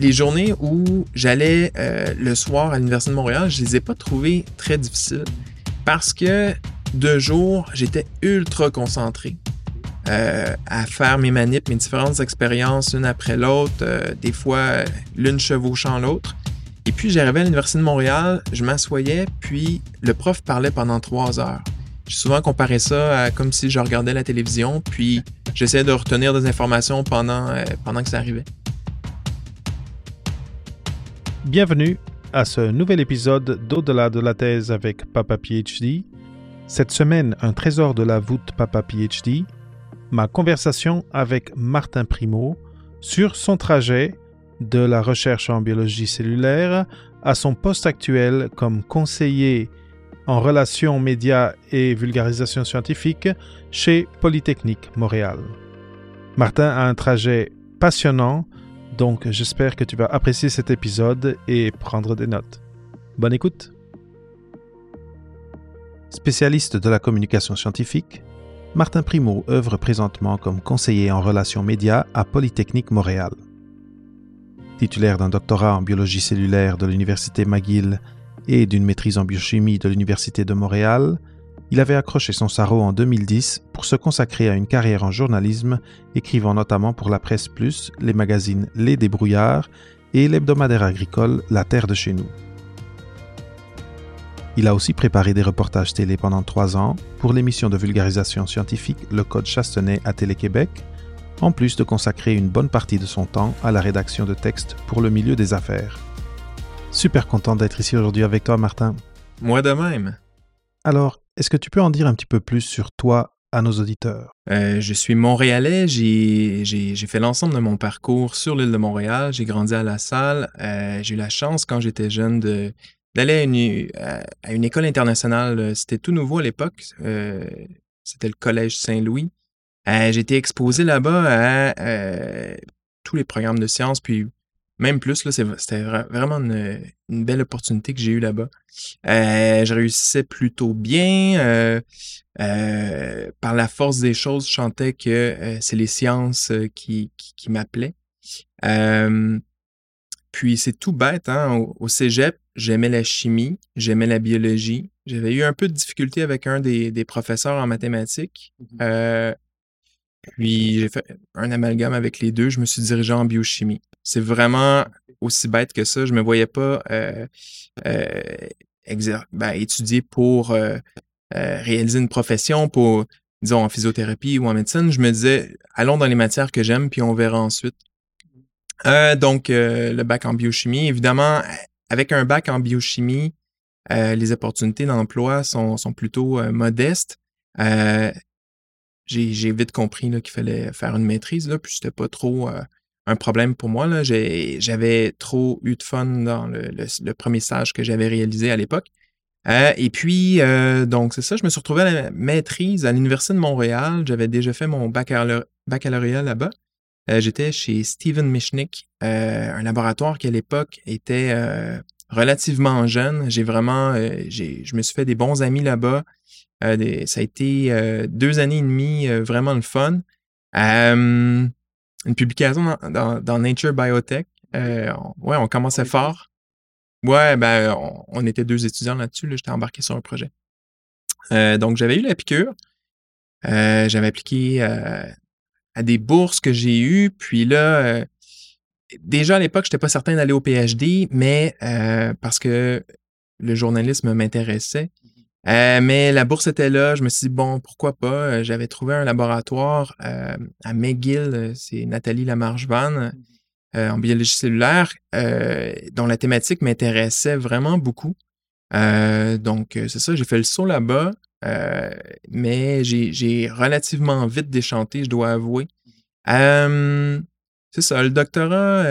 les journées où j'allais euh, le soir à l'Université de Montréal, je les ai pas trouvées très difficiles parce que de jour, j'étais ultra concentré euh, à faire mes manips, mes différentes expériences l'une après l'autre, euh, des fois l'une chevauchant l'autre. Et puis j'arrivais à l'Université de Montréal, je m'assoyais, puis le prof parlait pendant trois heures. J'ai souvent comparé ça à comme si je regardais la télévision, puis j'essayais de retenir des informations pendant, pendant que ça arrivait. Bienvenue à ce nouvel épisode d'Au-delà de la thèse avec Papa PhD. Cette semaine, un trésor de la voûte Papa PhD, ma conversation avec Martin Primo sur son trajet de la recherche en biologie cellulaire à son poste actuel comme conseiller en relations médias et vulgarisation scientifique chez Polytechnique Montréal. Martin a un trajet passionnant, donc j'espère que tu vas apprécier cet épisode et prendre des notes. Bonne écoute. Spécialiste de la communication scientifique, Martin Primo œuvre présentement comme conseiller en relations médias à Polytechnique Montréal. Titulaire d'un doctorat en biologie cellulaire de l'Université McGill et d'une maîtrise en biochimie de l'Université de Montréal, il avait accroché son sarrau en 2010 pour se consacrer à une carrière en journalisme, écrivant notamment pour la Presse Plus, les magazines Les Débrouillards et l'hebdomadaire agricole La Terre de chez nous. Il a aussi préparé des reportages télé pendant trois ans pour l'émission de vulgarisation scientifique Le Code Chastenay à Télé-Québec, en plus de consacrer une bonne partie de son temps à la rédaction de textes pour le milieu des affaires. Super content d'être ici aujourd'hui avec toi, Martin. Moi de même. Alors, est-ce que tu peux en dire un petit peu plus sur toi à nos auditeurs? Euh, je suis montréalais. J'ai, fait l'ensemble de mon parcours sur l'île de Montréal. J'ai grandi à La Salle. Euh, j'ai eu la chance, quand j'étais jeune, d'aller à une, à une école internationale. C'était tout nouveau à l'époque. Euh, c'était le Collège Saint-Louis. Euh, j'ai été exposé là-bas à euh, tous les programmes de sciences, puis même plus, là, c'était vraiment une, une, belle opportunité que j'ai eue là-bas. Euh, je réussissais plutôt bien. Euh, euh, par la force des choses, je chantais que c'est les sciences qui, qui, qui m'appelaient. puis c'est tout bête, hein? Au, au cégep, j'aimais la chimie, j'aimais la biologie. J'avais eu un peu de difficulté avec un des, des professeurs en mathématiques. Mmh puis j'ai fait un amalgame avec les deux. Je me suis dirigé en biochimie. C'est vraiment aussi bête que ça. Je me voyais pas euh, euh, ben, étudier pour euh, réaliser une profession, pour, disons, en physiothérapie ou en médecine. Je me disais, allons dans les matières que j'aime, puis on verra ensuite. donc, le bac en biochimie. Évidemment, avec un bac en biochimie, les opportunités d'emploi sont, sont plutôt modestes j'ai vite compris qu'il fallait faire une maîtrise, là, puis c'était pas trop euh, un problème pour moi. J'avais trop eu de fun dans le, premier stage que j'avais réalisé à l'époque. Euh, et puis, euh, donc, c'est ça, je me suis retrouvé à la maîtrise à l'Université de Montréal. J'avais déjà fait mon baccalauréat là-bas. J'étais chez Steven Michnick, un laboratoire qui à l'époque était relativement jeune. J'ai vraiment, je me suis fait des bons amis là-bas. Euh, des, ça a été euh, deux années et demie euh, vraiment le fun. une publication dans, dans, dans Nature Biotech. Ouais, on commençait fort. Ouais, ben, on, on était deux étudiants là-dessus. Là, J'étais embarqué sur un projet. donc, j'avais eu la piqûre. j'avais appliqué à des bourses que j'ai eues. Puis là, déjà à l'époque, je n'étais pas certain d'aller au PhD, mais parce que le journalisme m'intéressait. Euh, mais la bourse était là. Je me suis dit, bon, pourquoi pas? Euh, j'avais trouvé un laboratoire euh, à McGill, c'est Nathalie Lamarche-Van, en biologie cellulaire, dont la thématique m'intéressait vraiment beaucoup. donc, c'est ça, j'ai fait le saut là-bas, mais j'ai relativement vite déchanté, je dois avouer. c'est ça, le doctorat,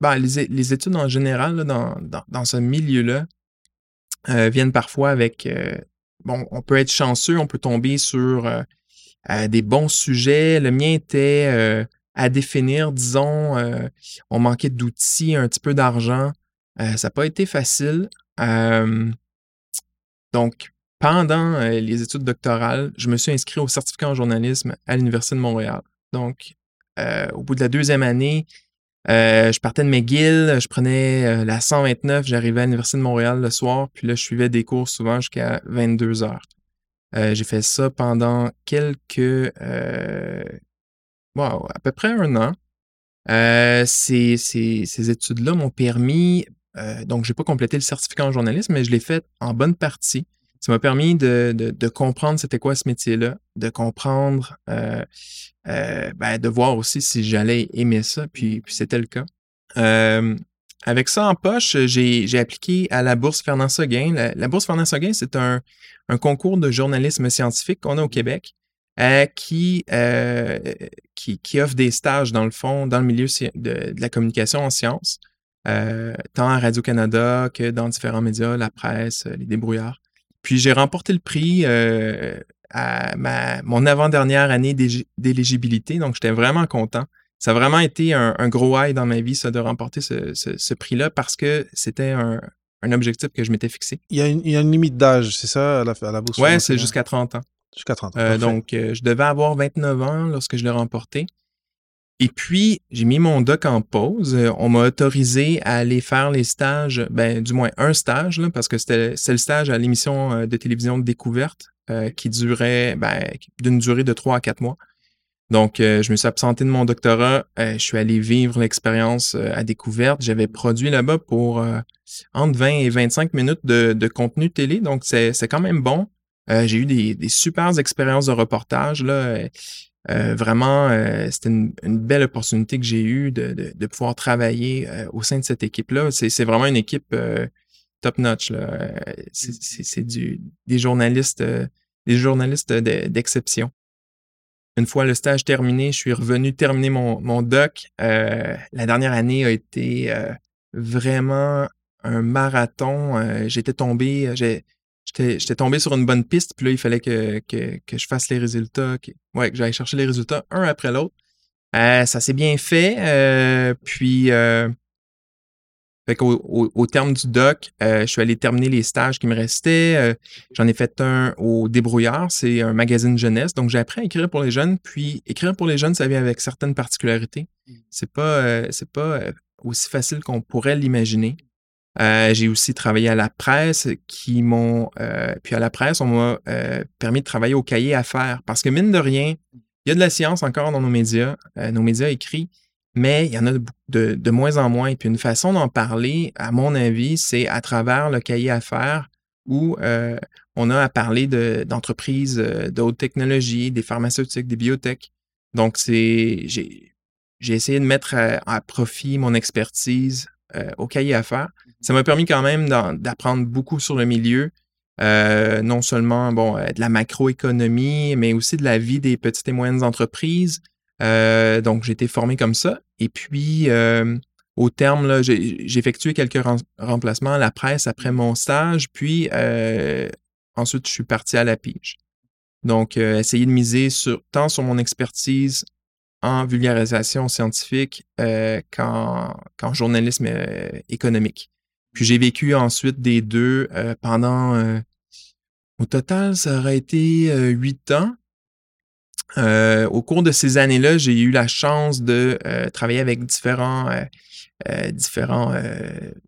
ben, les, études en général dans ce milieu-là, euh, viennent parfois avec euh, bon, on peut être chanceux, on peut tomber sur euh, des bons sujets. Le mien était à définir, disons, on manquait d'outils, un petit peu d'argent. ça n'a pas été facile. donc, pendant les études doctorales, je me suis inscrit au certificat en journalisme à l'Université de Montréal. Donc, au bout de la deuxième année, je partais de McGill, je prenais la 129, j'arrivais à l'Université de Montréal le soir, puis là, je suivais des cours souvent jusqu'à 22 heures. j'ai fait ça pendant quelques... Wow, à peu près un an. ces, ces, ces études-là m'ont permis, donc j'ai pas complété le certificat en journalisme, mais je l'ai fait en bonne partie ça m'a permis de, de, comprendre c'était quoi ce métier-là, de comprendre, euh, euh, ben, de voir aussi si j'allais aimer ça, puis, puis c'était le cas. Euh, avec ça en poche, j'ai appliqué à la bourse Fernand Seguin. La, bourse Fernand Seguin, c'est un, un, concours de journalisme scientifique qu'on a au Québec qui, qui, qui, offre des stages, dans le fond, dans le milieu de, de la communication en sciences, tant à Radio-Canada que dans différents médias, la presse, les débrouillards. Puis j'ai remporté le prix euh, à ma, mon avant-dernière année d'éligibilité, donc j'étais vraiment content. Ça a vraiment été un, gros high dans ma vie, ça, de remporter ce, prix-là, parce que c'était un, objectif que je m'étais fixé. Il y, a une, limite d'âge, c'est ça, à la, à la bourse? Oui, c'est jusqu'à 30 ans. Jusqu'à 30 ans. Euh, donc, euh, je devais avoir 29 ans lorsque je l'ai remporté. Et puis, j'ai mis mon doc en pause. On m'a autorisé à aller faire les stages, ben, du moins un stage, là, parce que c'était le stage à l'émission euh, de télévision de découverte euh, qui durait ben, d'une durée de trois à quatre mois. Donc, euh, je me suis absenté de mon doctorat. je suis allé vivre l'expérience à découverte. J'avais produit là-bas pour entre 20 et 25 minutes de, de contenu télé. Donc, c'est quand même bon. j'ai eu des, des super expériences de reportage. Là. Euh, vraiment, euh, c'était une, belle opportunité que j'ai eue de, pouvoir travailler euh, au sein de cette équipe-là. C'est vraiment une équipe top-notch. C'est des journalistes, des journalistes d'exception. une fois le stage terminé, je suis revenu terminer mon, mon doc. la dernière année a été vraiment un marathon. J'étais tombé, j'étais tombé sur une bonne piste, puis là, il fallait que, que, je fasse les résultats, que, ouais, que j'aille chercher les résultats un après l'autre. Euh, ça s'est bien fait. Euh, puis, euh, au, terme du doc, je suis allé terminer les stages qui me restaient. J'en ai fait un au Débrouillard, c'est un magazine jeunesse. Donc, j'ai appris à écrire pour les jeunes. Puis, écrire pour les jeunes, ça vient avec certaines particularités. Mmh. C'est pas, c'est pas aussi facile qu'on pourrait l'imaginer. Euh, j'ai aussi travaillé à la presse qui m'ont. Euh, puis à la presse, on m'a euh, permis de travailler au cahier à faire. Parce que mine de rien, il y a de la science encore dans nos médias, nos médias écrits, mais il y en a de, moins en moins. Puis une façon d'en parler, à mon avis, c'est à travers le cahier à faire où on a à parler d'entreprises de, haute technologie, des pharmaceutiques, des biotech. Donc, c'est. J'ai essayé de mettre à profit mon expertise au cahier à faire ça m'a permis quand même d'apprendre beaucoup sur le milieu. Euh, non seulement bon, euh, de la macroéconomie, mais aussi de la vie des petites et moyennes entreprises. Euh, donc, j'ai été formé comme ça. Et puis, au terme, j'ai effectué quelques remplacements à la presse après mon stage. Puis, ensuite, je suis parti à la pige. Donc, essayer de miser sur, tant sur mon expertise en vulgarisation scientifique qu'en journalisme économique. Puis j'ai vécu ensuite des deux euh, pendant, euh, au total, ça aurait été euh, huit ans. au cours de ces années-là, j'ai eu la chance de travailler avec différents, différents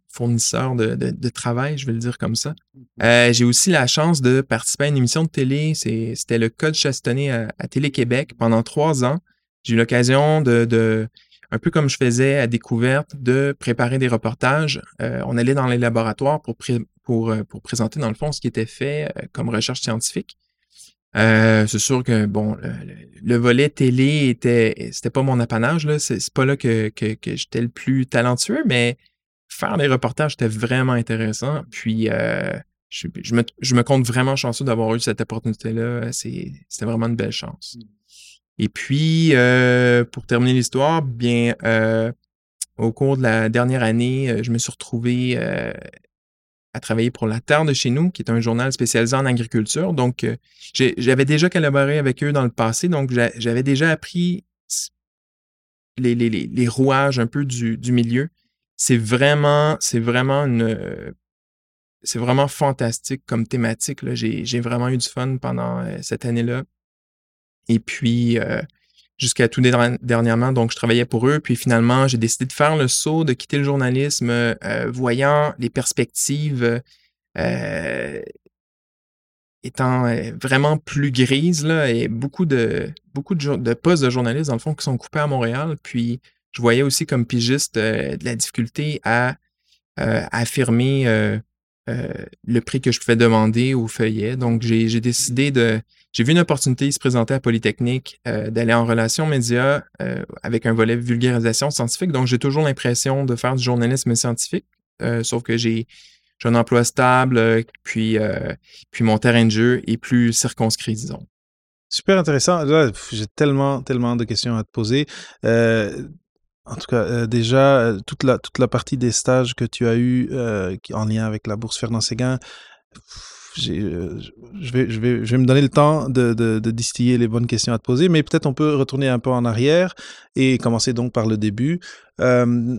fournisseurs de, de, travail, je vais le dire comme ça. Mmh j'ai aussi la chance de participer à une émission de télé. C'était le Code Chastonné à, à Télé-Québec pendant trois ans. J'ai eu l'occasion de, de un peu comme je faisais à découverte, de préparer des reportages. Euh, on allait dans les laboratoires euh, pour, présenter, dans le fond, ce qui était fait euh, comme recherche scientifique. c'est sûr que, bon, le, volet télé était, c'était pas mon apanage, là. C'est, pas là que, j'étais le plus talentueux, mais faire des reportages, c'était vraiment intéressant. Puis, je, me, je me compte vraiment chanceux d'avoir eu cette opportunité-là. C'est, c'était vraiment une belle chance. Et puis, euh, pour terminer l'histoire, bien, euh, au cours de la dernière année, euh, je me suis retrouvé à travailler pour La Terre de chez nous, qui est un journal spécialisé en agriculture. Donc, j'avais déjà collaboré avec eux dans le passé, donc j'avais déjà appris les, rouages un peu du, du milieu. C'est vraiment, c'est vraiment une, c'est vraiment fantastique comme thématique. J'ai vraiment eu du fun pendant cette année-là. Et puis, euh, jusqu'à tout dernièrement. Donc, je travaillais pour eux. Puis finalement, j'ai décidé de faire le saut, de quitter le journalisme, euh, voyant les perspectives euh, étant vraiment plus grises là, et beaucoup de beaucoup de, de, postes de journalistes, dans le fond, qui sont coupés à Montréal. Puis, je voyais aussi comme pigiste de la difficulté à, affirmer le prix que je pouvais demander au feuillet. Donc, j'ai décidé de j'ai vu une opportunité se présenter à Polytechnique euh, d'aller en relation média euh, avec un volet vulgarisation scientifique. Donc, j'ai toujours l'impression de faire du journalisme scientifique, euh, sauf que j'ai un emploi stable, puis, puis mon terrain de jeu est plus circonscrit, disons. Super intéressant. J'ai tellement, tellement de questions à te poser. en tout cas, déjà, toute la, toute la partie des stages que tu as eu en lien avec la bourse Fernand Séguin, euh, je vais, me donner le temps de, distiller les bonnes questions à te poser, mais peut-être on peut retourner un peu en arrière et commencer donc par le début. Euh,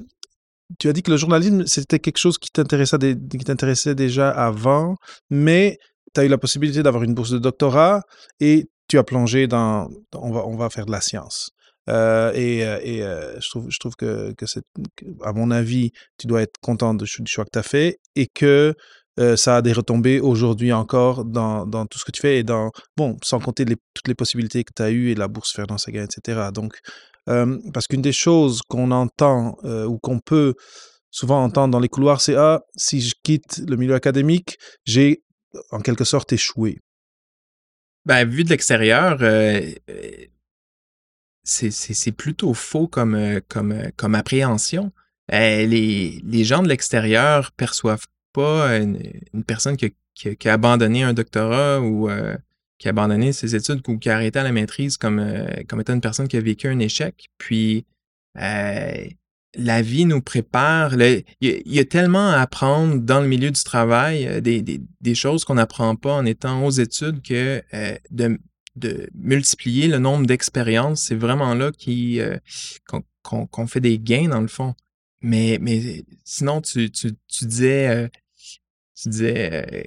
tu as dit que le journalisme, c'était quelque chose qui t'intéressait, déjà avant, mais tu as eu la possibilité d'avoir une bourse de doctorat et tu as plongé dans, on va, faire de la science. Euh, et, je trouve, que, à mon avis, tu dois être content du choix que tu as fait et que euh, ça a des retombées aujourd'hui encore dans, tout ce que tu fais et dans, bon, sans compter toutes les possibilités que tu as eues et la bourse Fernand Sagan, etc. Donc, euh, parce qu'une des choses qu'on entend euh, ou qu'on peut souvent entendre dans les couloirs, c'est Ah, si je quitte le milieu académique, j'ai en quelque sorte échoué. Ben, vu de l'extérieur, c'est plutôt faux comme appréhension. les, les gens de l'extérieur perçoivent pas une, personne qui a, abandonné un doctorat ou euh, qui a abandonné ses études ou qui a arrêté à la maîtrise comme, euh, comme étant une personne qui a vécu un échec. Puis euh, la vie nous prépare. Il y, a tellement à apprendre dans le milieu du travail, des, choses qu'on n'apprend pas en étant aux études que de, de multiplier le nombre d'expériences, c'est vraiment là qu'on fait des gains dans le fond. Mais, mais sinon, tu, tu, tu disais tu disais euh,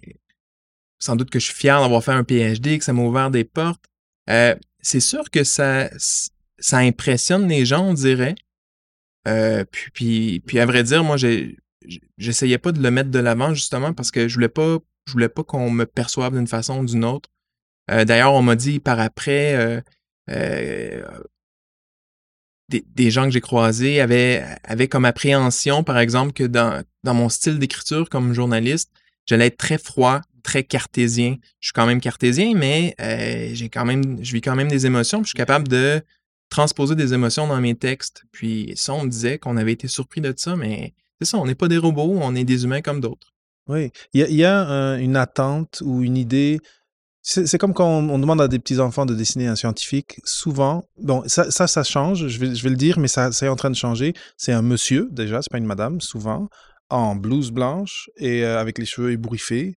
sans doute que je suis fier d'avoir fait un PhD, que ça m'a ouvert des portes. Euh, c'est sûr que ça, ça impressionne les gens, on dirait. Euh, puis, puis, à vrai dire, moi, j'essayais pas de le mettre de l'avant justement parce que je voulais pas, je voulais pas qu'on me perçoive d'une façon ou d'une autre. D'ailleurs, on m'a dit par après, des, gens que j'ai croisés avaient, avaient comme appréhension, par exemple, que dans, dans mon style d'écriture comme journaliste, j'allais être très froid, très cartésien. Je suis quand même cartésien, mais euh, j'ai quand même, je vis quand même des émotions. je suis capable de transposer des émotions dans mes textes. Puis ça, on me disait qu'on avait été surpris de ça, mais c'est ça, on n'est pas des robots, on est des humains comme d'autres. Oui, il y a, une attente ou une idée c'est comme quand on, demande à des petits-enfants de dessiner un scientifique. Souvent, bon, ça, ça, ça change, je vais, je vais le dire, mais ça, c'est en train de changer. C'est un monsieur, déjà, c'est pas une madame, souvent, en blouse blanche et euh, avec les cheveux ébouriffés.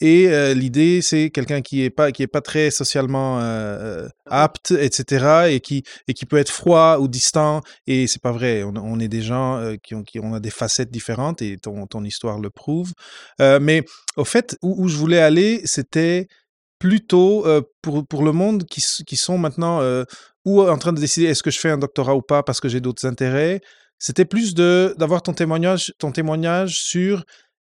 Et euh, l'idée, c'est quelqu'un qui est pas qui est pas très socialement euh, apte, etc. et qui et qui peut être froid ou distant. Et c'est pas vrai. On, est des gens qui ont qui on a des facettes différentes et ton ton histoire le prouve. mais au fait, où, où je voulais aller, c'était plutôt pour, pour le monde qui, qui sont maintenant ou en train de décider est-ce que je fais un doctorat ou pas parce que j'ai d'autres intérêts. C'était plus de d'avoir ton témoignage, ton témoignage sur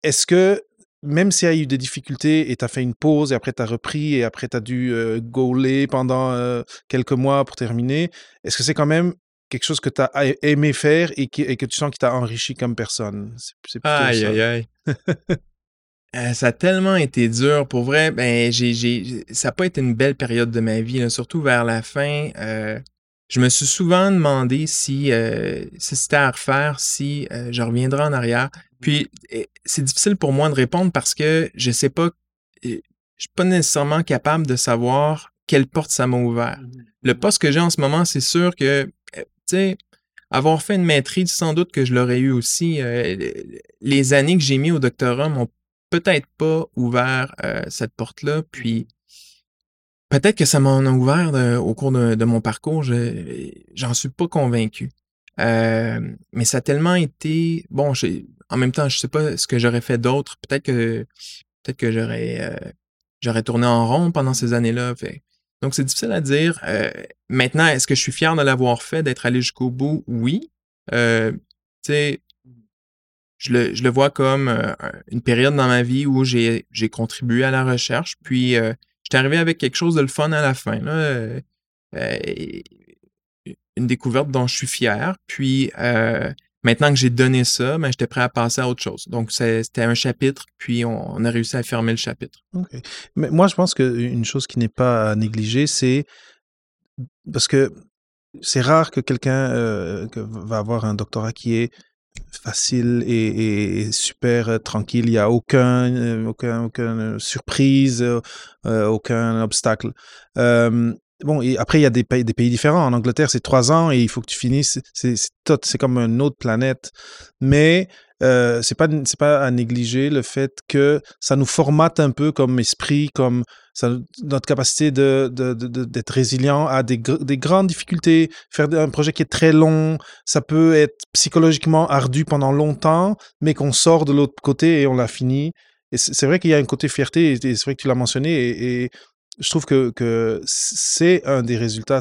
est-ce que même s'il y a eu des difficultés et tu as fait une pause et après tu as repris et après tu as dû euh, gauler pendant euh, quelques mois pour terminer, est-ce que c'est quand même quelque chose que tu as aimé faire et, et que tu sens qui t'a enrichi comme personne? C'est aïe, aïe, aïe. Euh, ça a tellement été dur. Pour vrai, ben, j'ai, j'ai, ça n'a pas été une belle période de ma vie, surtout vers la fin. Euh, je me suis souvent demandé si, euh, si c'était à refaire, si je reviendrais en arrière. Puis, c'est difficile pour moi de répondre parce que je sais pas, je suis pas nécessairement capable de savoir quelle porte ça m'a ouvert. Mmh Le poste que j'ai en ce moment, c'est sûr que, tu sais, avoir fait une maîtrise, sans doute que je l'aurais eu aussi. les années que j'ai mis au doctorat m'ont peut-être pas ouvert euh, cette porte-là. Puis peut-être que ça m'en a ouvert au cours de, mon parcours. J'en suis pas convaincu. Euh, mais ça a tellement été bon. En même temps, je sais pas ce que j'aurais fait d'autre. Peut-être que peut-être que j'aurais euh, j'aurais tourné en rond pendant ces années-là. Donc, c'est difficile à dire. maintenant, est-ce que je suis fier de l'avoir fait, d'être allé jusqu'au bout? Oui. tu sais, je le, je le, vois comme une période dans ma vie où j'ai contribué à la recherche. Puis, je suis arrivé avec quelque chose de le fun à la fin. Là. une découverte dont je suis fier. Puis, Maintenant que j'ai donné ça, ben, j'étais prêt à passer à autre chose. Donc, c'était un chapitre, puis on, a réussi à fermer le chapitre. OK. Mais moi, je pense qu'une chose qui n'est pas à négliger, c'est parce que c'est rare que quelqu'un euh, va avoir un doctorat qui est facile et, super euh, tranquille. Il n'y a aucun, euh, aucun, aucune surprise, aucun obstacle. Bon, après, il y a des pays, des pays différents. En Angleterre, c'est trois ans et il faut que tu finisses. C'est comme une autre planète. Mais euh, c'est pas c'est pas à négliger le fait que ça nous formate un peu comme esprit, comme notre capacité de, d'être résilient à des, des grandes difficultés. Faire un projet qui est très long, ça peut être psychologiquement ardu pendant longtemps, mais qu'on sort de l'autre côté et on l'a fini. Et c'est vrai qu'il y a un côté fierté, et c'est vrai que tu l'as mentionné, et, et je trouve que, que c'est un des résultats.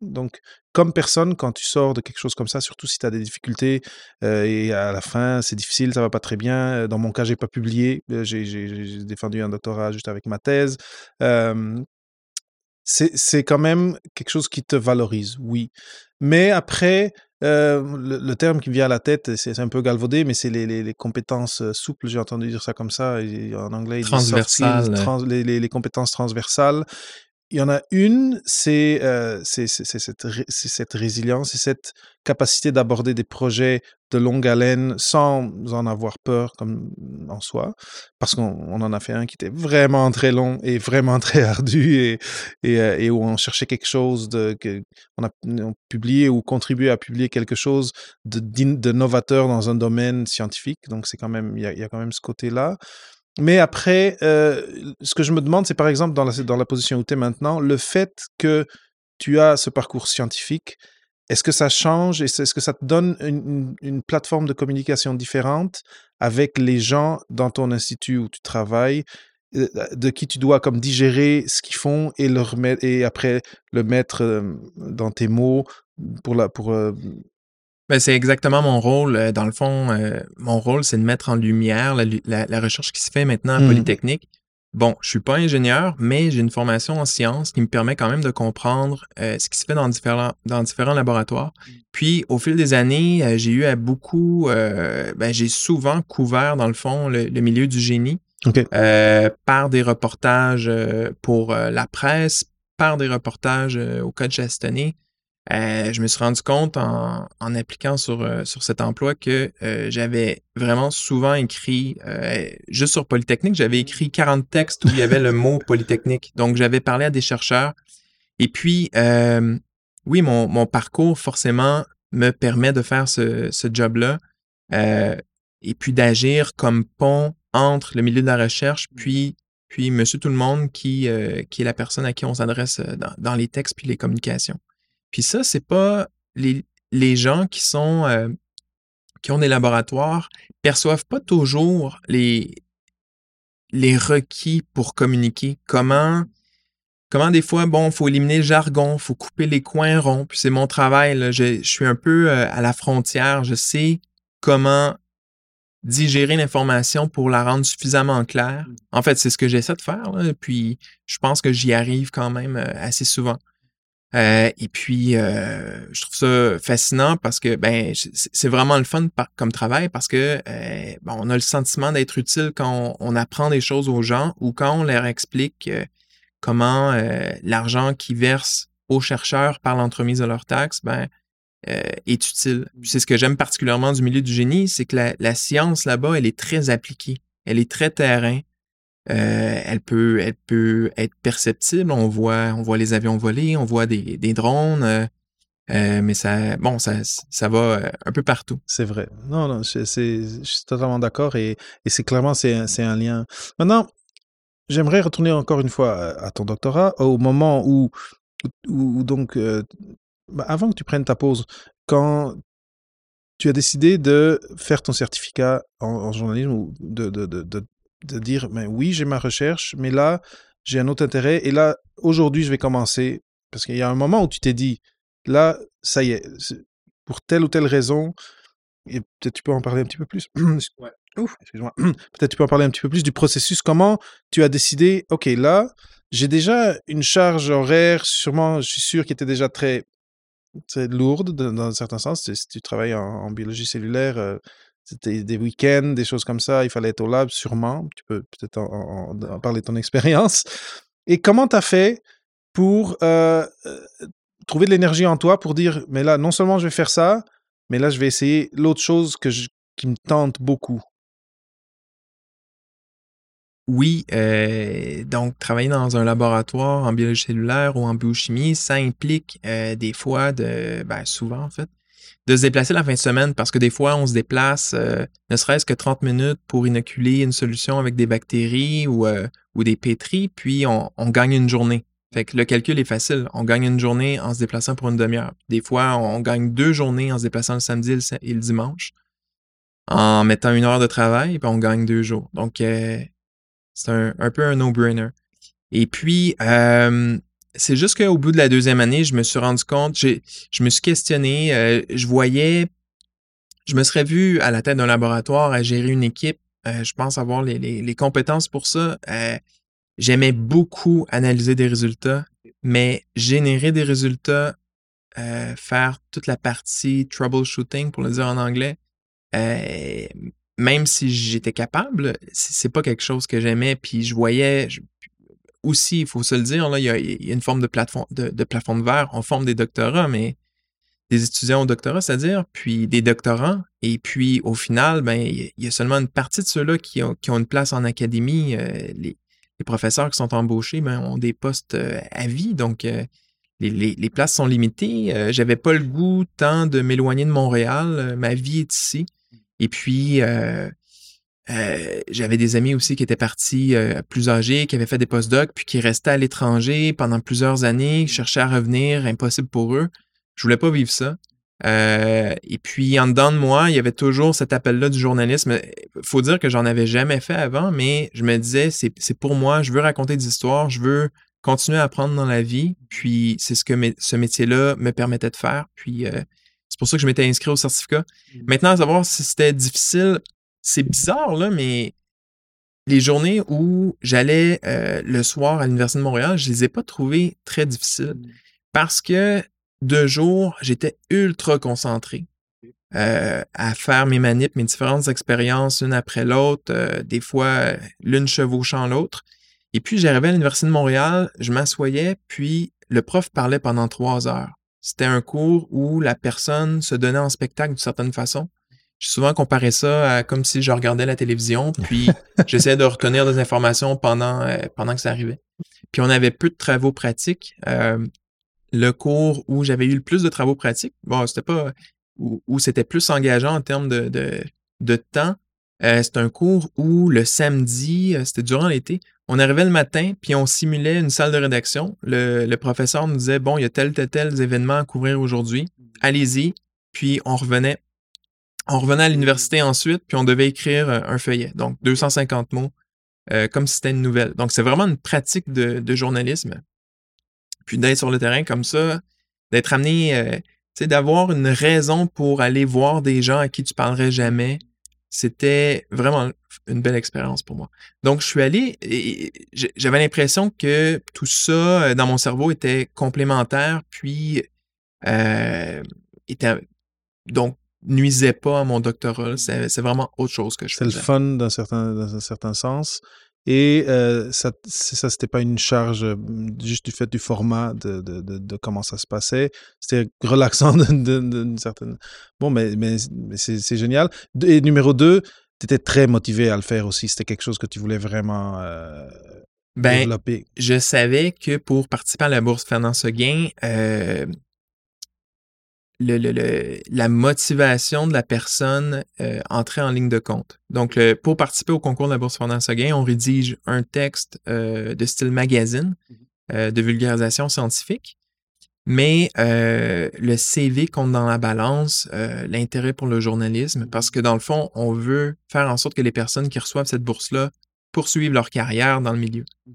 Donc, comme personne, quand tu sors de quelque chose comme ça, surtout si tu as des difficultés euh, et à la fin, c'est difficile, ça va pas très bien. Dans mon cas, j'ai pas publié. Euh, j'ai défendu un doctorat juste avec ma thèse. c'est quand même quelque chose qui te valorise, oui. Mais après, euh, le, terme qui me vient à la tête, c'est un peu galvaudé, mais c'est les, les, compétences euh, souples, j'ai entendu dire ça comme ça, en anglais. Transversales. les, les, compétences transversales. Il y en a une, c'est euh, cette, cette, résilience, c'est cette capacité d'aborder des projets de longue haleine sans en avoir peur comme en soi, parce qu'on en a fait un qui était vraiment très long et vraiment très ardu et, et, euh, et où on cherchait quelque chose de, on a publié ou contribué à publier quelque chose de, de novateur dans un domaine scientifique. Donc c'est quand même, il y a, y a quand même ce côté-là. Mais après, euh, ce que je me demande, c'est par exemple dans la, dans la position où tu es maintenant, le fait que tu as ce parcours scientifique, est-ce que ça change et est-ce que ça te donne une, une, plateforme de communication différente avec les gens dans ton institut où tu travailles, euh, de qui tu dois comme digérer ce qu'ils font et, le remettre, et après le mettre euh, dans tes mots pour, la, pour c'est exactement mon rôle. Euh, dans le fond, euh, mon rôle, c'est de mettre en lumière la, recherche qui se fait maintenant à mmh. Polytechnique. Bon, je suis pas ingénieur, mais j'ai une formation en sciences qui me permet quand même de comprendre euh, ce qui se fait dans différents, dans différents laboratoires. Mmh. Puis, au fil des années, j'ai eu à beaucoup, ben, j'ai souvent couvert, dans le fond, le, milieu du génie par des reportages pour la presse, par des reportages au Code Chastonné, euh, je me suis rendu compte en, en appliquant sur, euh, sur cet emploi que euh, j'avais vraiment souvent écrit, juste sur Polytechnique, j'avais écrit 40 textes où il y avait le mot Polytechnique. Donc, j'avais parlé à des chercheurs. Et puis, oui, mon, mon, parcours, forcément, me permet de faire ce, ce job-là et puis d'agir comme pont entre le milieu de la recherche puis puis Monsieur Tout le Monde qui, qui est la personne à qui on s'adresse dans, dans les textes puis les communications. Puis ça, c'est pas les, les gens qui sont euh, qui ont des laboratoires perçoivent pas toujours les les requis pour communiquer. Comment comment des fois bon, faut éliminer le jargon, faut couper les coins ronds. Puis c'est mon travail. Là. Je, je, suis un peu euh, à la frontière. Je sais comment digérer l'information pour la rendre suffisamment claire. Mmh. En fait, c'est ce que j'essaie de faire. Là, puis je pense que j'y arrive quand même euh, assez souvent. Euh, et puis, euh, je trouve ça fascinant parce que ben c'est vraiment le fun comme travail parce que euh, bon, on a le sentiment d'être utile quand on, apprend des choses aux gens ou quand on leur explique comment l'argent qui verse aux chercheurs par l'entremise de leurs taxes ben, est utile. C'est ce que j'aime particulièrement du milieu du génie, c'est que la, la science là-bas, elle est très appliquée, elle est très terrain. Euh, elle peut, elle peut être perceptible. On voit, on voit les avions voler, on voit des, drones. Euh, euh mais ça, bon, ça, ça va un peu partout. C'est vrai. Non, non, je, suis totalement d'accord et, c'est clairement c'est, un lien. Maintenant, j'aimerais retourner encore une fois à ton doctorat au moment où, où, donc, bah, avant que tu prennes ta pause, quand tu as décidé de faire ton certificat en, journalisme ou de, de, de dire, mais oui, j'ai ma recherche, mais là, j'ai un autre intérêt. Et là, aujourd'hui, je vais commencer. Parce qu'il y a un moment où tu t'es dit, là, ça y est, pour telle ou telle raison, et peut-être tu peux en parler un petit peu plus. Ouais. Ouf, excuse-moi. Peut-être tu peux en parler un petit peu plus du processus. Comment tu as décidé, OK, là, j'ai déjà une charge horaire, sûrement, je suis sûr, qui était déjà très, très lourde dans, un certain sens. Si tu travailles en, biologie cellulaire, euh, c'était des week-ends, des choses comme ça, il fallait être au lab, sûrement. Tu peux peut-être en, parler de ton expérience. Et comment tu as fait pour euh, euh, trouver de l'énergie en toi pour dire, mais là, non seulement je vais faire ça, mais là, je vais essayer l'autre chose que qui me tente beaucoup? Oui, euh, donc travailler dans un laboratoire en biologie cellulaire ou en biochimie, ça implique des fois, de, ben souvent en fait, de se déplacer la fin de semaine parce que des fois, on se déplace euh, ne serait-ce que 30 minutes pour inoculer une solution avec des bactéries ou, ou des pétris, puis on, on, gagne une journée. Fait que le calcul est facile. On gagne une journée en se déplaçant pour une demi-heure. Des fois, on gagne deux journées en se déplaçant le samedi et le dimanche en mettant une heure de travail, puis on gagne deux jours. Donc, c'est un, peu un no-brainer. Et puis, euh, c'est juste qu'au bout de la deuxième année, je me suis rendu compte, je me suis questionné, euh, je voyais, je me serais vu à la tête d'un laboratoire à gérer une équipe. Euh, je pense avoir les, compétences pour ça. J'aimais beaucoup analyser des résultats, mais générer des résultats, faire toute la partie troubleshooting, pour le dire en anglais, même si j'étais capable, c'est pas quelque chose que j'aimais. Puis je voyais aussi, il faut se le dire, là, il y, a, une forme de plafond de, de, verre. On forme des doctorats, mais des étudiants au doctorat, c'est-à-dire, puis des doctorants. Et puis au final, ben, il y a seulement une partie de ceux-là qui ont, qui ont une place en académie. Euh, les, professeurs qui sont embauchés ben, ont des postes euh, à vie. Donc, euh, les, places sont limitées. J'avais pas le goût tant de m'éloigner de Montréal. ma vie est ici. Et puis, euh, euh, j'avais des amis aussi qui étaient partis euh, plus âgés, qui avaient fait des postdocs, puis qui restaient à l'étranger pendant plusieurs années, cherchaient à revenir, impossible pour eux. Je voulais pas vivre ça. et puis, en dedans de moi, il y avait toujours cet appel-là du journalisme. faut dire que j'en avais jamais fait avant, mais je me disais, c'est pour moi, je veux raconter des histoires, je veux continuer à apprendre dans la vie, puis c'est ce que ce métier-là me permettait de faire. Puis, c'est pour ça que je m'étais inscrit au certificat. Mmh. Maintenant, à savoir si c'était difficile, c'est bizarre, là, mais les journées où j'allais euh, le soir à l'Université de Montréal, je les ai pas trouvées très difficiles. Mmh. Parce que de jour, j'étais ultra concentré euh, à faire mes manips, mes différentes expériences, une après l'autre, euh, des fois l'une chevauchant l'autre. Et puis j'arrivais à l'Université de Montréal, je m'assoyais, puis le prof parlait pendant trois heures. C'était un cours où la personne se donnait en spectacle d'une certaine façon. J'ai souvent comparé ça à comme si je regardais la télévision, puis j'essayais de retenir des informations pendant, euh, pendant que ça arrivait. Puis on avait peu de travaux pratiques. Euh, le cours où j'avais eu le plus de travaux pratiques, bon, c'était pas où, c'était plus engageant en termes de, de, de temps. Euh, c'est un cours où le samedi, c'était durant l'été, on arrivait le matin, puis on simulait une salle de rédaction. Le, professeur nous disait, bon, il y a tel, tel, tel événement à couvrir aujourd'hui. Allez-y. Puis on revenait. On revenait à l'université ensuite, puis on devait écrire euh, un feuillet. Donc, 250 mots, euh, comme si c'était une nouvelle. Donc, c'est vraiment une pratique de, journalisme. Puis d'être sur le terrain comme ça, d'être amené, euh, tu sais, d'avoir une raison pour aller voir des gens à qui tu parlerais jamais, c'était vraiment une belle expérience pour moi. Donc, je suis allé et j'avais l'impression que tout ça euh, dans mon cerveau était complémentaire, puis euh, était, donc nuisait pas à mon doctorat. C'est vraiment autre chose que je faisais. C'est le fun dans certain, dans un certain sens. Et euh, ça, ça c'était pas une charge euh, juste du fait du format, de, de, de, comment ça se passait. C'était relaxant d'une certaine. Bon, mais, mais, c'est génial. Et numéro deux, tu étais très motivé à le faire aussi. C'était quelque chose que tu voulais vraiment euh, ben, développer. Je savais que pour participer à la bourse Fernand Seguin, euh, le, la motivation de la personne euh, entrait en ligne de compte. Donc, pour participer au concours de la Bourse Fernand Seguin, on rédige un texte euh, de style magazine mmh euh, de vulgarisation scientifique, mais le CV compte dans la balance l'intérêt pour le journalisme parce que dans le fond, on veut faire en sorte que les personnes qui reçoivent cette bourse-là poursuivent leur carrière dans le milieu. Mmh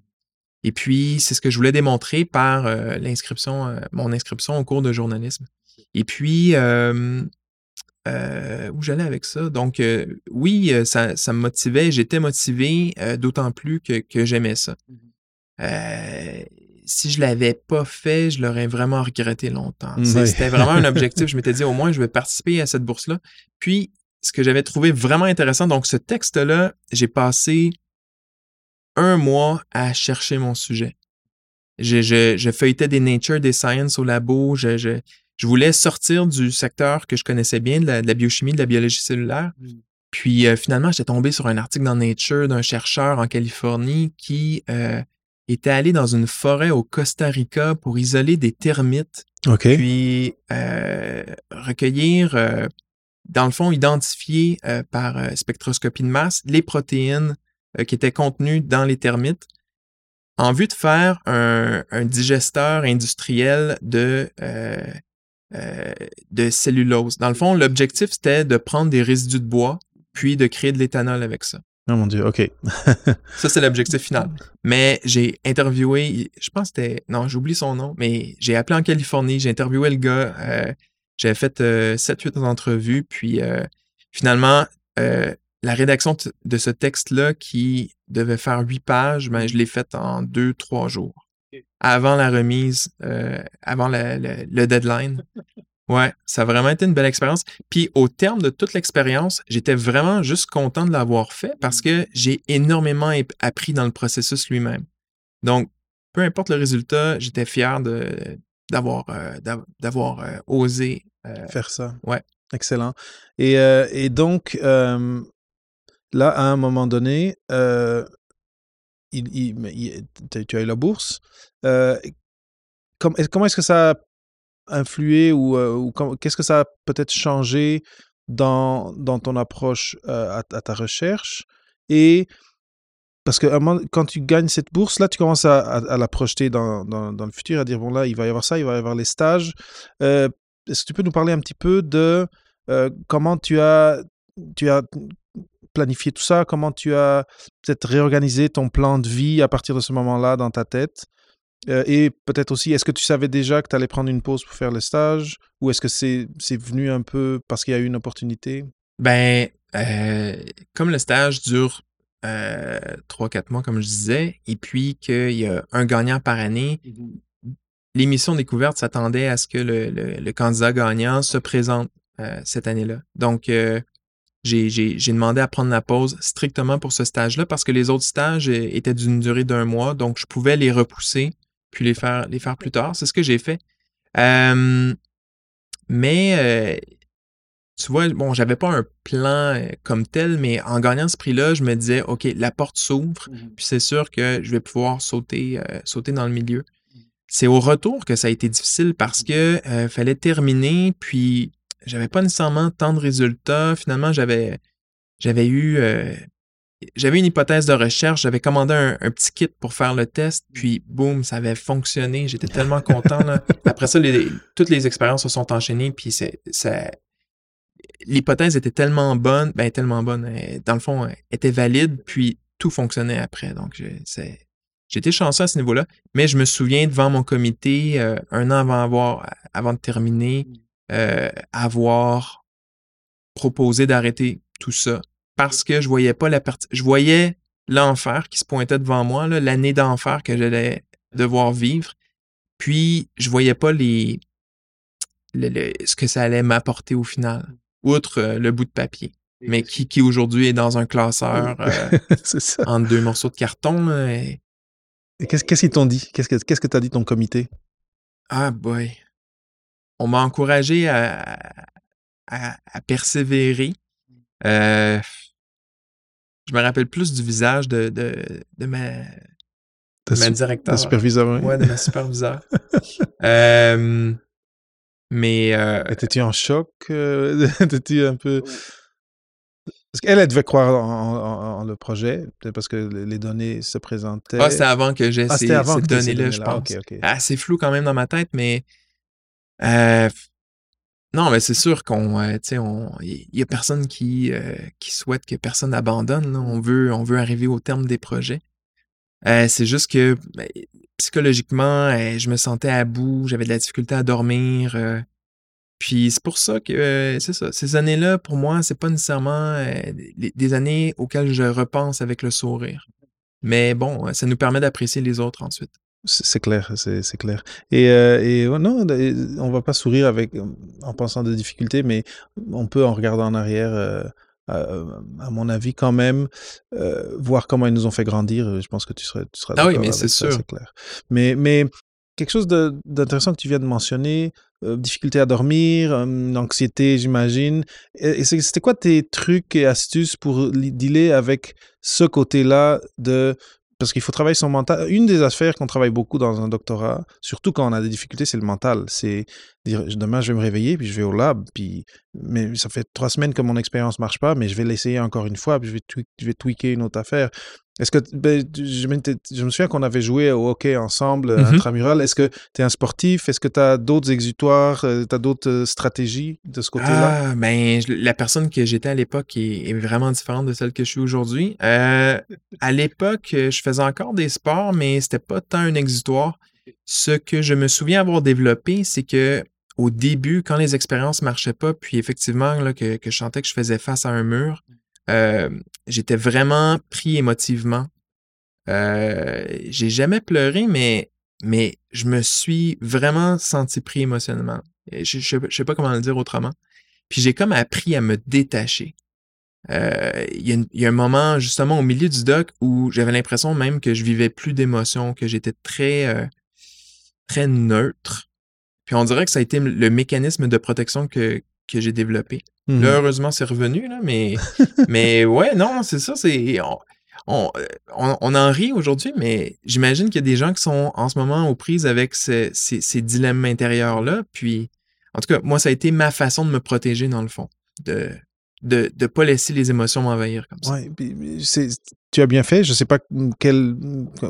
Et puis, c'est ce que je voulais démontrer par l'inscription, mon inscription au cours de journalisme. Et puis, où j'allais avec ça? Donc, oui, ça, ça me motivait, j'étais motivé, d'autant plus que, que j'aimais ça. Mmh si je l'avais pas fait, je l'aurais vraiment regretté longtemps. C'était vraiment un objectif. Je m'étais dit, au moins, je vais participer à cette bourse-là. Puis, ce que j'avais trouvé vraiment intéressant, donc ce texte-là, j'ai passé un mois à chercher mon sujet. Je, je, je feuilletais des Nature, des Science au labo. Je, je, je, voulais sortir du secteur que je connaissais bien, de la, biochimie, de la biologie cellulaire. Mmh. Puis euh, finalement, j'étais tombé sur un article dans Nature d'un chercheur en Californie qui euh, était allé dans une forêt au Costa Rica pour isoler des termites. Puis euh, recueillir, dans le fond, identifier par spectroscopie de masse les protéines qui était contenu dans les termites en vue de faire un, digesteur industriel de, euh, euh, de cellulose. Dans le fond, l'objectif, c'était de prendre des résidus de bois, puis de créer de l'éthanol avec ça. Oh mon Dieu, OK. ça, c'est l'objectif final. Mais j'ai interviewé, je pense que c'était, non, j'oublie son nom, mais j'ai appelé en Californie, j'ai interviewé le gars, euh, j'avais fait 7-8 entrevues, puis finalement, la rédaction de ce texte-là qui devait faire huit pages, ben, je l'ai faite en deux, trois jours. Avant la remise, euh, avant le deadline. Ouais, ça a vraiment été une belle expérience. Puis au terme de toute l'expérience, j'étais vraiment juste content de l'avoir fait parce que j'ai énormément appris dans le processus lui-même. Donc, peu importe le résultat, j'étais fier de d'avoir euh, d'avoir euh, osé faire ça. Ouais. Excellent. Et, et donc, là, à un moment donné, euh, tu as eu la bourse. Euh, comment est-ce que ça a influé ou, euh, qu'est-ce que ça a peut-être changé dans, ton approche à, ta recherche? Et parce que quand tu gagnes cette bourse, là, tu commences à, la projeter dans, le futur, à dire, bon, là, il va y avoir ça, il va y avoir les stages. Est-ce que tu peux nous parler un petit peu de comment tu as planifié tout ça? Comment tu as peut-être réorganisé ton plan de vie à partir de ce moment-là dans ta tête? Euh, Et peut-être aussi, est-ce que tu savais déjà que tu allais prendre une pause pour faire le stage Ou est-ce que c'est venu un peu parce qu'il y a eu une opportunité? Ben, euh, comme le stage dure euh, 3-4 mois, comme je disais, et puis qu'il y a un gagnant par année, mmh l'émission découverte s'attendait à ce que le, le, candidat gagnant se présente euh, cette année-là. Donc, j'ai demandé à prendre la pause strictement pour ce stage-là parce que les autres stages étaient d'une durée d'un mois, donc je pouvais les repousser puis les faire, les faire plus tard. C'est ce que j'ai fait. mais euh, tu vois, bon, j'avais pas un plan euh, comme tel, mais en gagnant ce prix-là, je me disais, OK, la porte s'ouvre, mmh puis c'est sûr que je vais pouvoir sauter, euh, sauter dans le milieu. Mmh. C'est au retour que ça a été difficile parce que fallait terminer, puis j'avais pas nécessairement tant de résultats. Finalement, j'avais j'avais eu euh, j'avais une hypothèse de recherche, j'avais commandé un, petit kit pour faire le test, puis boum, ça avait fonctionné. J'étais tellement content. Après ça, toutes les expériences se sont enchaînées, puis c'est l'hypothèse était tellement bonne, ben tellement bonne, dans le fond, elle était valide, puis tout fonctionnait après. Donc, j'étais chanceux à ce niveau-là, mais je me souviens devant mon comité, euh, un an avant, avoir, avant de terminer, euh, avoir proposé d'arrêter tout ça parce que je voyais pas la partie. Je voyais l'enfer qui se pointait devant moi, l'année d'enfer que j'allais devoir vivre. Puis je voyais pas les, ce que ça allait m'apporter au final, outre euh, le bout de papier. Mais qui, qui aujourd'hui est dans un classeur euh, entre deux morceaux de carton. et... qu'est-ce qu'ils t'ont dit? Qu'est-ce que qu'est-ce que t'as dit ton comité? Ah boy on m'a encouragé à, persévérer. Euh, je me rappelle plus du visage de, de, ma, de directeur. De superviseur, oui. Ouais, de ma superviseur. euh, mais. Euh, Étais-tu en choc? Euh, étais-tu un peu. Parce qu'elle, elle devait croire en, le projet, peut-être parce que les données se présentaient. Ah, c'était avant que j'ai ah, ces, données-là, je pense. Ah, c'est flou quand même dans ma tête, mais euh, non, mais c'est sûr qu'on, euh, tu il y a personne qui, euh, qui souhaite que personne abandonne. On veut, on veut arriver au terme des projets. C'est juste que ben, psychologiquement, je me sentais à bout, j'avais de la difficulté à dormir. puis c'est pour ça que c'est ça. Ces années-là, pour moi, c'est pas nécessairement des, années auxquelles je repense avec le sourire. Mais bon, ça nous permet d'apprécier les autres ensuite. C'est clair, c'est clair. Et, euh, et ouais, non, on va pas sourire avec, euh, en pensant de difficultés, mais on peut, en regardant en arrière, euh, à, à mon avis, quand même, euh, voir comment ils nous ont fait grandir. Je pense que tu serais, tu seras Ah oui, mais c'est sûr. c'est clair. Mais, mais quelque chose d'intéressant que tu viens de mentionner, euh, difficulté à dormir, euh, anxiété, j'imagine. Et, et c'était quoi tes trucs et astuces pour dealer avec ce côté-là de parce qu'il faut travailler son mental. Une des affaires qu'on travaille beaucoup dans un doctorat, surtout quand on a des difficultés, c'est le mental. C'est dire demain je vais me réveiller puis je vais au lab puis mais ça fait trois semaines que mon expérience marche pas, mais je vais l'essayer encore une fois puis je vais tweaker une autre affaire. Est-ce que ben, je, me souviens qu'on avait joué au hockey ensemble euh, Mhm. intramural. Est-ce que tu es un sportif? Est-ce que tu as d'autres exutoires Tu as d'autres euh, stratégies de ce côté-là? Ah, ben, la personne que j'étais à l'époque est, est vraiment différente de celle que je suis aujourd'hui. Euh, à l'époque, euh, je faisais encore des sports, mais c'était pas tant un exutoire. Ce que je me souviens avoir développé, c'est que au début, quand les expériences marchaient pas, puis effectivement, là, que, que je sentais que je faisais face à un mur, euh, j'étais vraiment pris émotivement. Euh, j'ai jamais pleuré, mais, mais je me suis vraiment senti pris émotionnellement. Je, je sais pas comment le dire autrement. Puis j'ai comme appris à me détacher. Euh, Il y, y a un moment justement au milieu du doc où j'avais l'impression même que je vivais plus d'émotions, que j'étais très très neutre. Puis on dirait que ça a été le mécanisme de protection que, que j'ai développé. Là, heureusement, c'est revenu, là, mais, mais ouais, non, c'est ça, c'est. On, on, euh, on- on en rit aujourd'hui, mais j'imagine qu'il y a des gens qui sont en ce moment aux prises avec ce- ces, ces dilemmes intérieurs-là. Puis, en tout cas, moi, ça a été ma façon de me protéger, dans le fond. De de ne pas laisser les émotions m'envahir comme ça. Ouais, puis, c'est- tu as bien fait. Je sais pas quel,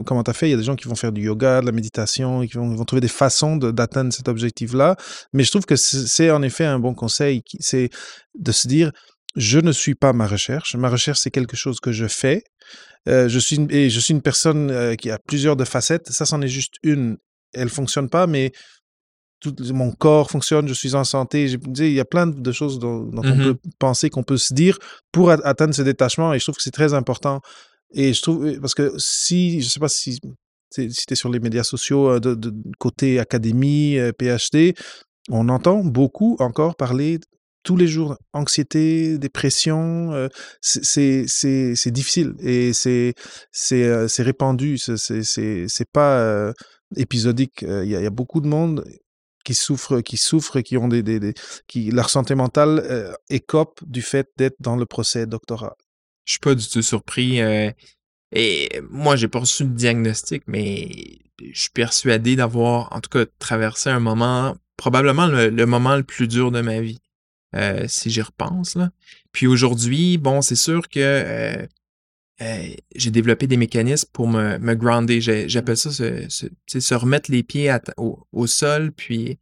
comment tu as fait. Il y a des gens qui vont faire du yoga, de la méditation, et qui vont, vont trouver des façons de- d'atteindre cet objectif-là. Mais je trouve que c'est en effet un bon conseil. C'est de se dire, je ne suis pas ma recherche. Ma recherche, c'est quelque chose que je fais. Euh, je suis une, et je suis une personne euh, qui a plusieurs de facettes. Ça, c'en est juste une. Elle fonctionne pas, mais tout mon corps fonctionne, je suis en santé. Sais, Il y a plein de choses dont, dont on Mhm. peut penser, qu'on peut se dire pour atteindre ce détachement. Et je trouve que c'est très important. Et je trouve, parce que si, je sais pas si, si tu es sur les médias sociaux euh, de, côté académie, euh, PhD, on entend beaucoup encore parler tous les jours anxiété, dépression. euh, c'est- difficile et c'est euh, répandu. C'est- C'est pas épisodique. Il y, a- beaucoup de monde qui souffrent, qui souffrent, qui ont des, des, des- qui leur santé mentale écope du fait d'être dans le procès doctorat. Je suis pas du tout surpris. euh, et moi, j'ai pas reçu de diagnostic, mais je suis persuadé d'avoir, en tout cas, traversé un moment, probablement le, moment le plus dur de ma vie, euh, si j'y repense. Puis aujourd'hui, bon, c'est sûr que euh, j'ai développé des mécanismes pour me, me grounder. J'appelle ça se, remettre les pieds au, sol, puis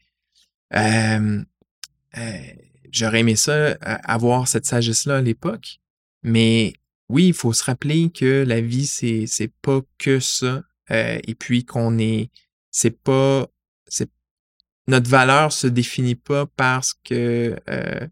j'aurais aimé ça, avoir cette sagesse-là à l'époque. Mais oui, il faut se rappeler que la vie, c'est, c'est pas que ça. euh, et puis qu'on est. C'est pas. C'est, notre valeur se définit pas parce que. euh,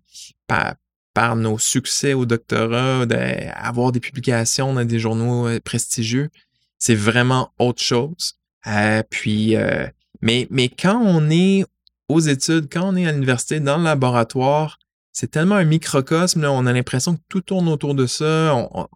par, par nos succès au doctorat, d'avoir des publications dans des journaux euh, prestigieux. C'est vraiment autre chose. Euh, puis, euh, mais, mais quand on est aux études, quand on est à l'université, dans le laboratoire, c'est tellement un microcosme, là, on a l'impression que tout tourne autour de ça. On, on-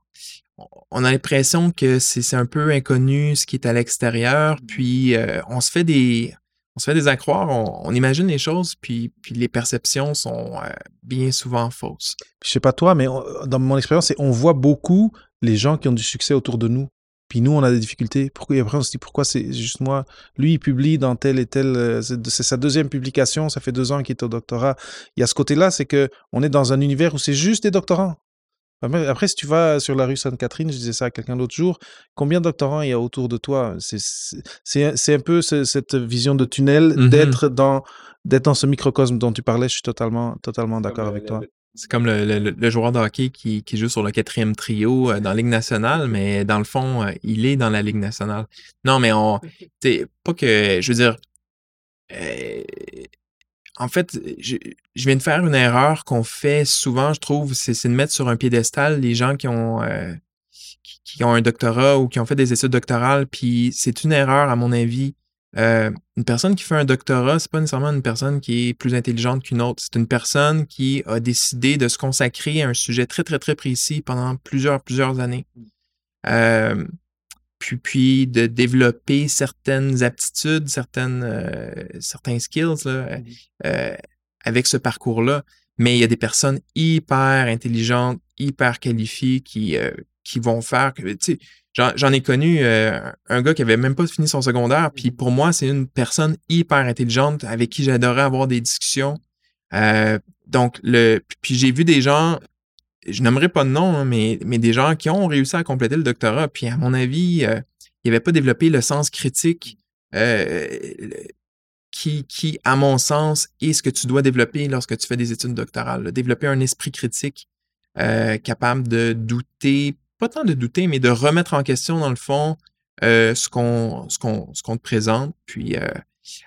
on a l'impression que c'est c'est un peu inconnu ce qui est à l'extérieur, puis euh, on se fait des on se fait des accroires, on, on imagine les choses, puis, puis les perceptions sont euh, bien souvent fausses. Je sais pas toi, mais dans mon expérience, on voit beaucoup les gens qui ont du succès autour de nous. Puis nous, on a des difficultés. Pourquoi, et après, on se dit pourquoi c'est juste moi? Lui, il publie dans tel et tel. euh, C'est sa deuxième publication. Ça fait deux ans qu'il est au doctorat. Il y a ce côté-là, c'est que on est dans un univers où c'est juste des doctorants. Après, si tu vas sur la rue Sainte-Catherine, je disais ça à quelqu'un l'autre jour, combien de doctorants il y a autour de toi? C'est- un peu ce- cette vision de tunnel Mhm. d'être dans, dans ce microcosme dont tu parlais. Je suis totalement, totalement d'accord avec toi. C'est comme le, joueur de hockey qui, joue sur le quatrième trio euh, dans la Ligue nationale, mais dans le fond, euh, il est dans la Ligue nationale. Non, mais on. Pas que. Je veux dire. Euh, en fait, je, viens de faire une erreur qu'on fait souvent, je trouve, c'est de mettre sur un piédestal les gens qui ont, qui, ont un doctorat ou qui ont fait des études doctorales. Puis c'est une erreur, à mon avis, euh, une personne qui fait un doctorat, c'est pas nécessairement une personne qui est plus intelligente qu'une autre. C'est une personne qui a décidé de se consacrer à un sujet très, très, très précis pendant plusieurs, plusieurs années. Euh, puis, puis de développer certaines aptitudes, certaines, euh, certains skills là, avec ce parcours-là. Mais il y a des personnes hyper intelligentes, hyper qualifiées qui, qui vont faire que, tu sais, J'en ai connu euh, un gars qui avait même pas fini son secondaire, puis pour moi, c'est une personne hyper intelligente avec qui j'adorais avoir des discussions. Euh, donc, le, puis j'ai vu des gens, je n'aimerais pas de nom, hein, mais, mais des gens qui ont réussi à compléter le doctorat, puis à mon avis, euh, ils n'avaient pas développé le sens critique qui, qui, à mon sens, est ce que tu dois développer lorsque tu fais des études doctorales. Développer un esprit critique capable de douter pas tant de douter, mais de remettre en question, dans le fond, euh, ce qu'on ce qu'on te présente. Puis, euh,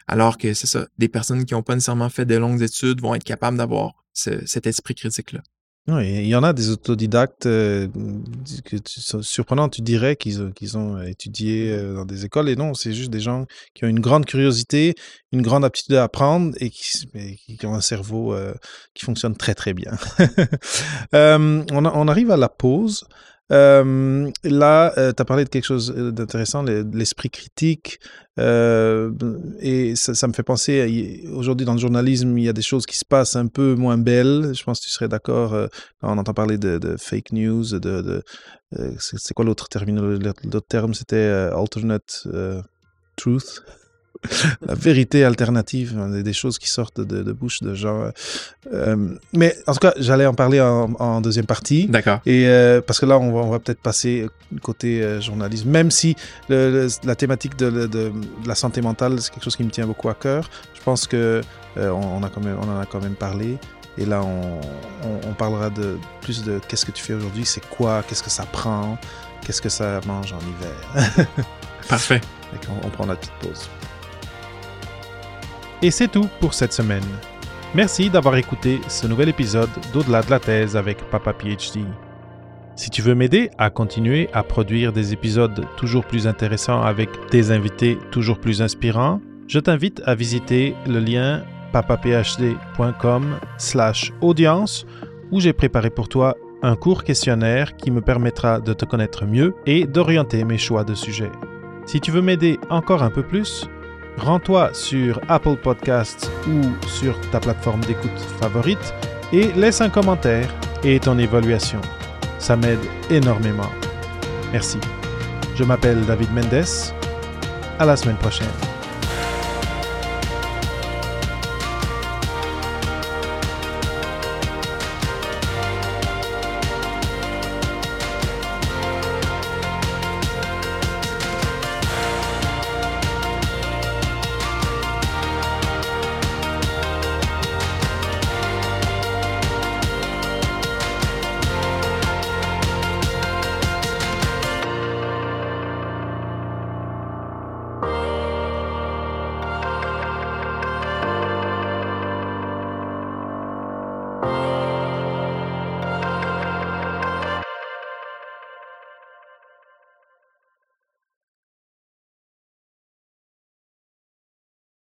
alors que c'est ça, des personnes qui n'ont pas nécessairement fait de longues études vont être capables d'avoir cet esprit critique-là. Oui, il y en a des autodidactes euh, surprenants. Tu dirais qu'ils qu'ils ont étudié dans des écoles et non, c'est juste des gens qui ont une grande curiosité, une grande aptitude à apprendre et qui, ont un cerveau qui fonctionne très très bien. on, arrive à la pause. Euh, là, euh, tu as parlé de quelque chose euh, d'intéressant, l'esprit critique. et ça, me fait penser, aujourd'hui dans le journalisme, il y a des choses qui se passent un peu moins belles. Je pense que tu serais d'accord quand on entend parler de, fake news, de, c'est quoi l'autre terme L'autre terme, c'était alternate truth la vérité alternative, hein, des choses qui sortent de, bouche de gens. Euh, mais en tout cas, j'allais en parler en, deuxième partie. D'accord. Et euh, parce que là, on va, on va peut-être passer côté euh, journalisme, même si la thématique de, de, la santé mentale, c'est quelque chose qui me tient beaucoup à cœur. Je pense que on, a quand même, on en a quand même parlé. Et là, on, on parlera de plus de qu'est-ce que tu fais aujourd'hui, c'est quoi, qu'est-ce que ça prend, qu'est-ce que ça mange en hiver. Parfait. on prend la petite pause. Et c'est tout pour cette semaine. Merci d'avoir écouté ce nouvel épisode d'Au-delà de la thèse avec Papa PhD. Si tu veux m'aider à continuer à produire des épisodes toujours plus intéressants avec des invités toujours plus inspirants, je t'invite à visiter le lien papaphd.com slash audience où j'ai préparé pour toi un court questionnaire qui me permettra de te connaître mieux et d'orienter mes choix de sujets. Si tu veux m'aider encore un peu plus, rends-toi sur Apple Podcasts ou sur ta plateforme d'écoute favorite et laisse un commentaire et ton évaluation. Ça m'aide énormément. Merci. Je m'appelle David Mendes. À la semaine prochaine.